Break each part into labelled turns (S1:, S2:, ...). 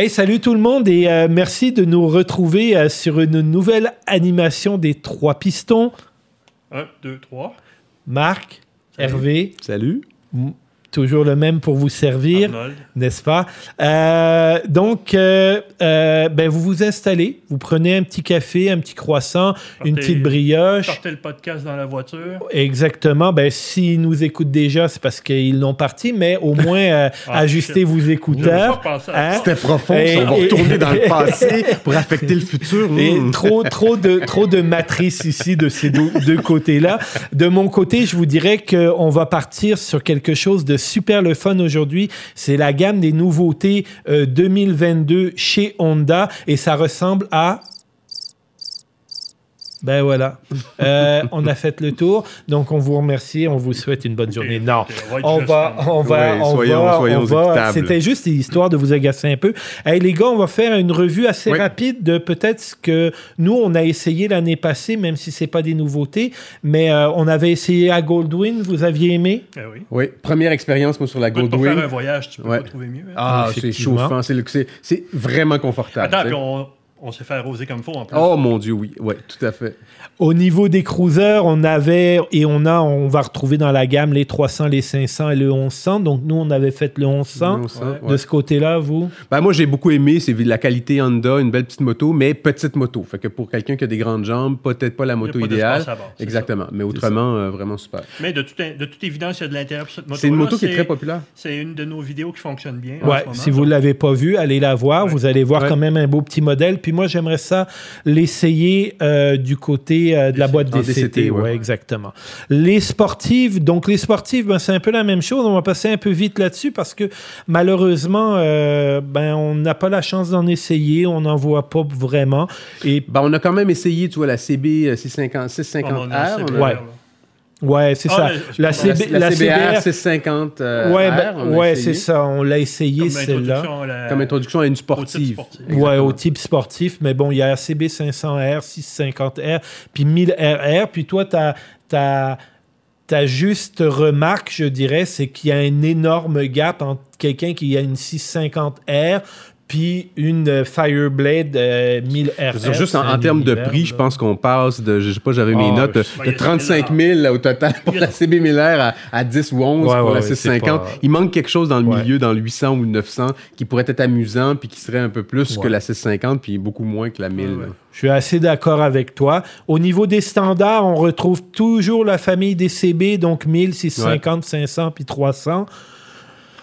S1: Hey, salut tout le monde et euh, merci de nous retrouver euh, sur une nouvelle animation des trois pistons.
S2: Un, deux, trois.
S1: Marc, Hervé,
S3: Salut.
S1: m- toujours le même pour vous servir, n'est-ce pas? Euh, donc, euh, euh, ben, vous vous installez, vous prenez un petit café, un petit croissant, une
S2: Partez-
S1: petite brioche.
S2: Sortez le podcast dans la voiture.
S1: Exactement. Ben, s'ils nous écoutent déjà, c'est parce qu'ils l'ont parti, mais au moins, euh,
S2: Ah,
S1: ajustez vos écouteurs. Hein?
S3: C'était profond,
S1: Et-
S3: ça. On va
S1: et-
S3: retourner dans le passé pour affecter le futur.
S1: Et
S3: Hmm.
S1: trop, trop de, trop de matrices ici de ces deux, deux côtés-là. De mon côté, je vous dirais qu'on va partir sur quelque chose de super le fun aujourd'hui. C'est la gamme des nouveautés euh, 2022 chez Honda et ça ressemble à ben voilà. Euh, on a fait le tour. Donc, on vous remercie. On vous souhaite une bonne journée. Non.
S2: on va
S1: On va, on va,
S3: Ouais,
S1: on
S3: soyons-
S1: va,
S3: soyons
S1: on va. C'était juste histoire de vous agacer un peu. Hey, les gars, on va faire une revue assez
S3: Oui.
S1: rapide de peut-être ce que nous, on a essayé l'année passée, même si c'est pas des nouveautés. Mais euh, on avait essayé à Goldwyn. Vous aviez aimé?
S2: Eh oui.
S3: Oui, première expérience, moi, sur la
S2: Écoute, Pour faire un voyage, tu peux
S3: Ouais.
S2: pas trouver mieux. hein.
S3: Ah, c'est chauffant. C'est vraiment confortable.
S2: Attends, puis on, on s'est fait arroser comme faut en plus.
S3: Oh mon Dieu, oui. Oui, tout à fait.
S1: Au niveau des cruisers, on avait et on a, on va retrouver dans la gamme les 300, les 500 et le 1100. Donc nous, on avait fait le 1100.
S3: On sent,
S2: Ouais.
S1: De
S3: ouais.
S1: ce côté-là, vous?
S3: Ben, moi, j'ai beaucoup aimé. C'est de la qualité Honda, une belle petite moto, mais petite moto. Fait que pour quelqu'un qui a des grandes jambes, peut-être pas la moto
S2: pas
S3: idéale.
S2: à bord,
S3: Exactement. Mais autrement, euh, vraiment super.
S2: Mais de, toute, de toute évidence, il y a de l'intérêt pour cette moto.
S3: C'est une moto qui est très populaire.
S2: C'est une de nos vidéos qui fonctionne bien. en
S1: Ouais,
S2: ce moment.
S1: si vous ne l'avez pas vu, allez la voir.
S2: Ouais.
S1: Vous allez voir
S3: Ouais.
S1: quand même un beau petit modèle. Puis moi, j'aimerais ça l'essayer euh, du côté euh, de la boîte DCT.
S3: DCT,
S1: ouais,
S3: ouais.
S1: exactement. Les sportives, donc les sportives, ben, c'est un peu la même chose. On va passer un peu vite là-dessus parce que malheureusement, euh, ben, on n'a pas la chance d'en essayer. On n'en voit pas vraiment. Et
S3: Ben, on a quand même essayé, tu vois, la CB 650, 650R.
S2: Comme on a
S3: on a-
S2: CBR,
S1: Ouais. Ouais, c'est
S2: Ah,
S1: ça. La,
S3: La,
S1: CB,
S3: la
S1: la
S3: CBR
S1: CBR,
S3: 650 euh,
S1: ouais,
S3: R,
S1: ben, ouais, c'est ça. On l'a essayé celle-là.
S2: la-
S3: Comme introduction à une
S2: au type
S3: sportive.
S2: sportif.
S1: Ouais, au type sportif, mais bon, il y a CB 500R, 650R, puis 1000RR, puis toi, ta, ta, ta juste remarque, je dirais, c'est qu'il y a un énorme gap entre quelqu'un qui a une 650R puis une euh, Fireblade euh, 1000RR.
S3: Je veux dire, juste en, termes de prix, je pense qu'on passe de, je sais pas, j'avais mes
S1: Ah,
S3: notes, de,
S1: je-
S2: Ben,
S3: de
S2: il y a
S3: 35
S2: 1000
S3: 000 au total pour la CB Miller à, à 10 ou 11
S1: Ouais,
S3: pour
S1: ouais,
S3: la
S1: ouais, c'est
S3: 650.
S1: pas-
S3: Il manque quelque chose dans le
S1: Ouais.
S3: milieu, dans le 800 ou le 900, qui pourrait être amusant puis qui serait un peu plus que la 650 puis beaucoup moins que la 1000.
S2: Ouais, ouais.
S3: là.
S1: Je suis assez d'accord avec toi. Au niveau des standards, on retrouve toujours la famille des CB, donc 1000, 650, 500 puis 300.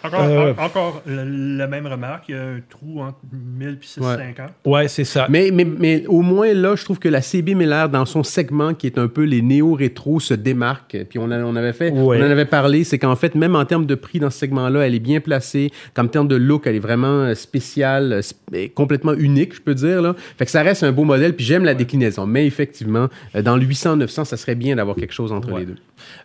S2: Encore,
S1: Euh,
S2: en- encore la, la même remarque. Il y a un trou entre 1000 et 650.
S1: Ouais, c'est ça.
S3: Mais, mais, mais au moins là, je trouve que la CB Miller, dans son segment qui est un peu les néo-rétro, se démarque. Puis on, a- on avait fait,
S1: Ouais.
S3: on en avait parlé, c'est qu'en fait, même en termes de prix dans ce segment-là, elle est bien placée. Comme termes de look, elle est vraiment euh, spéciale, euh, sp- complètement unique, je peux dire. Là. Fait que ça reste un beau modèle, puis j'aime la déclinaison. Mais effectivement, dans le 800-900, ça serait bien d'avoir quelque chose entre
S1: Ouais.
S3: les deux.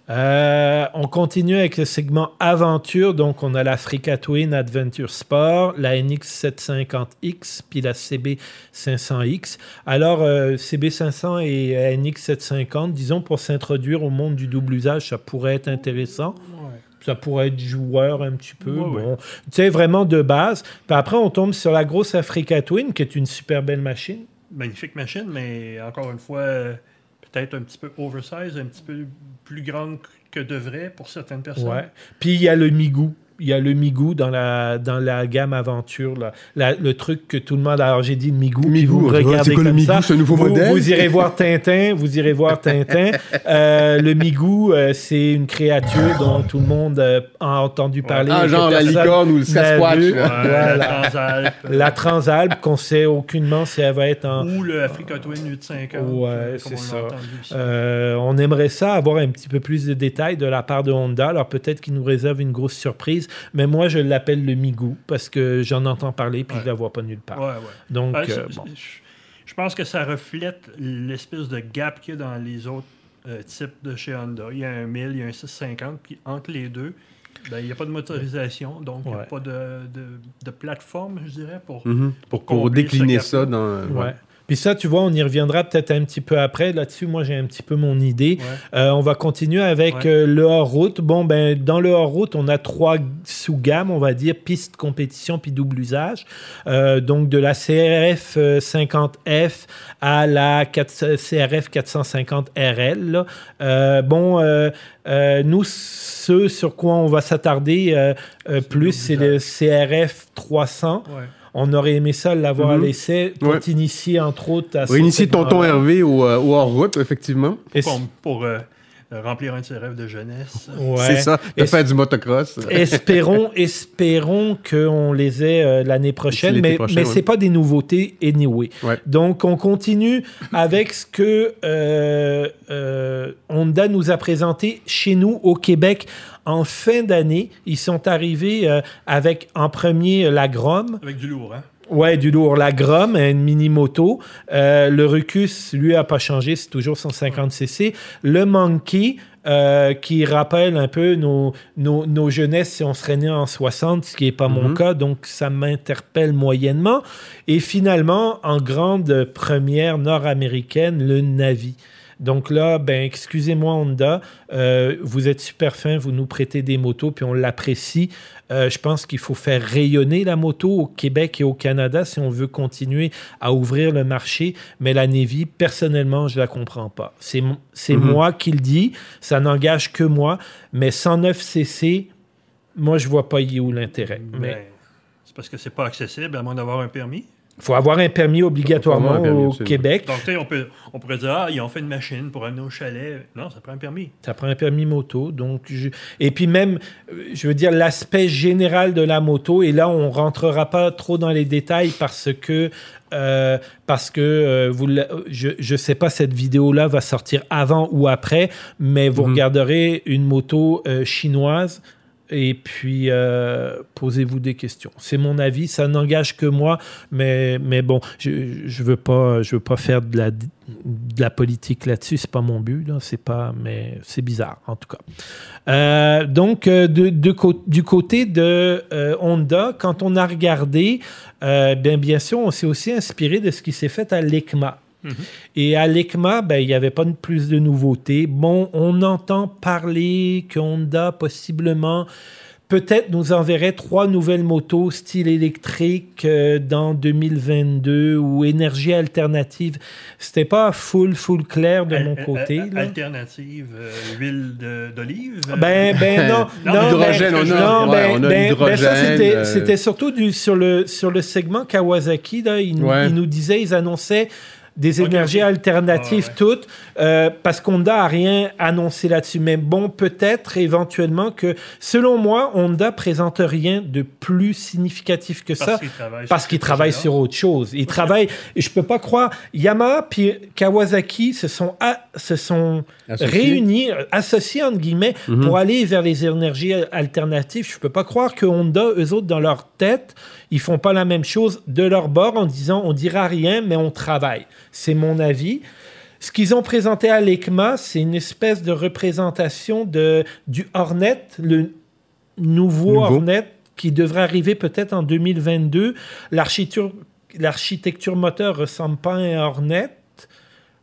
S1: Euh, on continue avec le segment aventure. Donc, on a l'Africa Twin Adventure Sport, la NX 750X, puis la CB 500X. Alors, euh, CB 500 et NX 750, disons, pour s'introduire au monde du double usage, ça pourrait être intéressant. Ça pourrait être joueur un petit peu.
S2: Ouais,
S1: bon. Tu sais, vraiment de base. Puis après, on tombe sur la grosse Africa Twin, qui est une super belle machine.
S2: Magnifique machine, mais encore une fois, euh, peut-être un petit peu oversize, un petit peu plus grande que devrait pour certaines personnes.
S1: Puis il y a le Migou. Il y a le Migou dans la, dans la gamme aventure. Là. La- le truc que tout le monde. Alors j'ai dit le Migou. puis
S3: Migou,
S1: vous regardez
S3: c'est quoi le
S1: comme
S3: Migou,
S1: ça.
S3: un nouveau
S1: vous,
S3: modèle?
S1: Vous irez voir Tintin. Vous irez voir Tintin. Euh, le Migou, euh, c'est une créature dont tout le monde euh, a entendu parler.
S3: Ah, genre la licorne ou le Sasquatch.
S1: Voilà.
S2: La Transalp.
S1: La Transalp, qu'on sait aucunement si elle va être en,
S2: Ou le Africa Twin 850.
S1: Ouais, c'est
S2: comme on
S1: ça. Euh, on aimerait ça, avoir un petit peu plus de détails de la part de Honda. Alors peut-être qu'ils nous réservent une grosse surprise, mais moi je l'appelle le Migou parce que j'en entends parler puis
S2: Ouais.
S1: je la vois pas nulle part.
S2: Ouais, ouais.
S1: Donc,
S2: Ouais,
S1: euh, bon.
S2: je- pense que ça reflète l'espèce de gap qu'il y a dans les autres euh, types de chez Honda. Il y a un 1000, il y a un 650, puis entre les deux, ben, il n'y a pas de motorisation, donc il n'y a pas de, de- de plateforme, je dirais, pour...
S3: Mhm. Pour, décliner ça dans.
S1: Ouais. Puis ça, tu vois, on y reviendra peut-être un petit peu après. Là-dessus, moi, j'ai un petit peu mon idée.
S2: Ouais.
S1: Euh, on va continuer avec
S2: Ouais.
S1: euh, le hors-route. Bon, ben, dans le hors-route, on a trois sous-gammes, on va dire, piste, compétition, puis double usage. Euh, donc, de la CRF euh, 50F à la 4 CRF 450 RL. là. Bon, nous, ce sur quoi on va s'attarder plus, c'est le CRF 300.
S2: Ouais.
S1: On aurait aimé ça l'avoir
S3: Mhm.
S1: à l'essai pour
S3: Ouais.
S1: t'initier, entre autres, à
S3: On
S1: ce
S3: va initier tonton. Hervé au, euh, au hors-route, effectivement.
S1: Et
S2: Pour, pour, euh, remplir un de ses rêves de jeunesse.
S1: Ouais.
S3: C'est ça, de
S1: Et
S3: faire du motocross.
S1: espérons, espérons qu'on les ait euh, l'année prochaine, mais,
S3: prochain,
S1: mais
S3: ouais.
S1: c'est pas des nouveautés anyway.
S3: Ouais.
S1: Donc on continue avec ce que euh, euh, Honda nous a présenté chez nous au Québec en fin d'année. Ils sont arrivés euh, avec en premier la Grom.
S2: Avec du lourd, hein?
S1: Ouais, du lourd. La Grom, une mini-moto. Euh, le Rucus, lui, a pas changé. C'est toujours 150cc. Le Monkey, euh, qui rappelle un peu nos, nos, nos jeunesses si on serait né en 60, ce qui n'est pas mon
S3: Mhm.
S1: cas. Donc, ça m'interpelle moyennement. Et finalement, en grande première nord-américaine, le Navi. Donc là, ben, excusez-moi Honda, euh, vous êtes super fin, vous nous prêtez des motos, puis on l'apprécie. Euh, je pense qu'il faut faire rayonner la moto au Québec et au Canada si on veut continuer à ouvrir le marché. Mais la Navy, personnellement, je la comprends pas. C'est
S3: Mhm.
S1: moi qui le dis, ça n'engage que moi. Mais 109 cc, moi, je vois pas y où l'intérêt. Mais
S2: Ben, c'est parce que c'est pas accessible, à moins d'avoir un permis.
S1: Il faut avoir un permis obligatoirement
S3: un permis,
S1: au. Québec.
S2: Donc, on, peut, on pourrait dire, ah, ils ont fait une machine pour amener au chalet. Non, ça prend un permis.
S1: Ça prend un permis moto. Donc, je- Et puis même, euh, je veux dire, l'aspect général de la moto, et là, on rentrera pas trop dans les détails parce que, euh, parce que euh, vous, je ne sais pas, cette vidéo-là va sortir avant ou après, mais vous
S3: Mhm.
S1: regarderez une moto euh, chinoise. Et puis, euh, posez-vous des questions. C'est mon avis, ça n'engage que moi, mais, mais bon, je ne veux, pas- veux pas faire de la, de la politique là-dessus, c'est pas mon but, c'est pas, mais c'est bizarre, en tout cas. Euh, donc, euh, de, de du côté de Honda, quand on a regardé, bien, bien sûr, on s'est aussi inspiré de ce qui s'est fait à l'ECMA. Et à l'ECMA, ben, il n'y avait pas de plus de nouveautés. Bon, on entend parler que Honda possiblement peut-être nous enverrait trois nouvelles motos style électrique euh, dans 2022 ou énergie alternative. C'était pas full full clair de
S2: Al-
S1: mon côté.
S2: al-
S1: là.
S2: Alternative, euh, huile d'olive. euh,
S1: Ben, ben non,
S2: Non,
S1: ben,
S3: on a-
S1: non,
S3: ouais,
S1: ben,
S3: on a
S1: ben, ben, ça,
S3: l'hydrogène,
S1: c'était,
S3: euh,
S1: c'était surtout du, sur, le, sur le segment Kawasaki, là,
S3: Ouais.
S1: ils nous disaient, ils annonçaient des énergies alternatives
S2: ouais.
S1: toutes, euh, parce qu'Honda a rien annoncé là-dessus. Mais bon, peut-être éventuellement que, selon moi, Honda présente rien de plus significatif que ça.
S2: parce qu'ils travaillent
S1: Parce
S2: sur
S1: sur autre chose. Ils travaillent. Et je peux pas croire. Yamaha puis Kawasaki se sont, a- se sont
S3: Associés.
S1: réunis, associés entre guillemets,
S3: Mhm.
S1: pour aller vers les énergies alternatives. Je peux pas croire que Honda, eux autres, dans leur tête, ils font pas la même chose de leur bord en disant on dira rien, mais on travaille. C'est mon avis. Ce qu'ils ont présenté à l'ECMA, c'est une espèce de représentation de, du Hornet, le nouveau,
S3: Nouveau.
S1: Hornet qui devrait arriver peut-être en 2022. L'architecture, l'architecture moteur ressemble pas à un Hornet.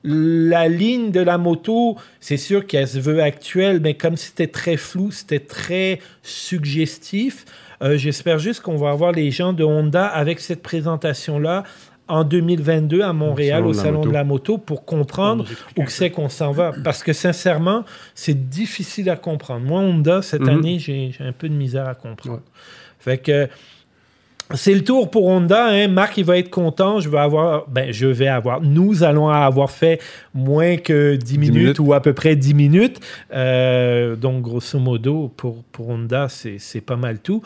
S1: La ligne de la moto, c'est sûr qu'elle se veut actuelle, mais comme c'était très flou, c'était très suggestif. Euh, J'espère juste qu'on va avoir les gens de Honda avec cette présentation-là en 2022 à Montréal au Salon de la moto pour comprendre où c'est qu'on s'en va. Parce que sincèrement, c'est difficile à comprendre. Moi, Honda, cette
S3: Mhm.
S1: année, j'ai un peu de misère à comprendre.
S3: Ouais.
S1: Fait que c'est le tour pour Honda. Hein. Marc, il va être content. Je vais avoir, ben, je vais avoir, nous allons avoir fait moins que 10 minutes,
S3: minutes.
S1: ou à peu près 10 minutes. Euh, donc, grosso modo, pour, pour Honda, c'est c'est pas mal tout.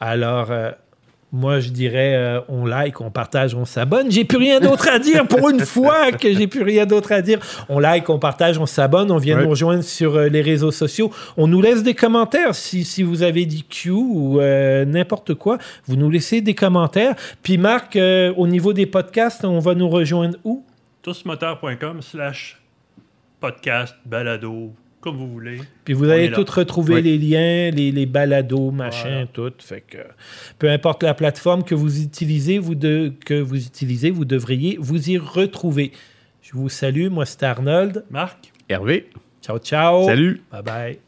S1: Alors, euh, moi, je dirais, euh, on like, on partage, on s'abonne. J'ai plus rien d'autre à dire pour une fois que j'ai plus rien d'autre à dire. On like, on partage, on s'abonne. On vient
S3: Ouais.
S1: nous rejoindre sur euh, les réseaux sociaux. On nous laisse des commentaires si, si vous avez dit Q ou euh, n'importe quoi. Vous nous laissez des commentaires. Puis Marc, euh, au niveau des podcasts, on va nous rejoindre où?
S2: Tousmoteur.com slash podcast, balado, comme vous voulez.
S1: Puis vous
S2: On
S1: allez tout retrouver
S3: Oui.
S1: les liens, les, les balados, machin,
S2: Voilà.
S1: tout. Fait que peu importe la plateforme que vous utilisez, vous de, que vous utilisez, vous devriez vous y retrouver. Je vous salue, moi c'est Arnold.
S2: Marc?
S3: Hervé,
S1: Ciao, ciao.
S3: salut!
S1: Bye bye.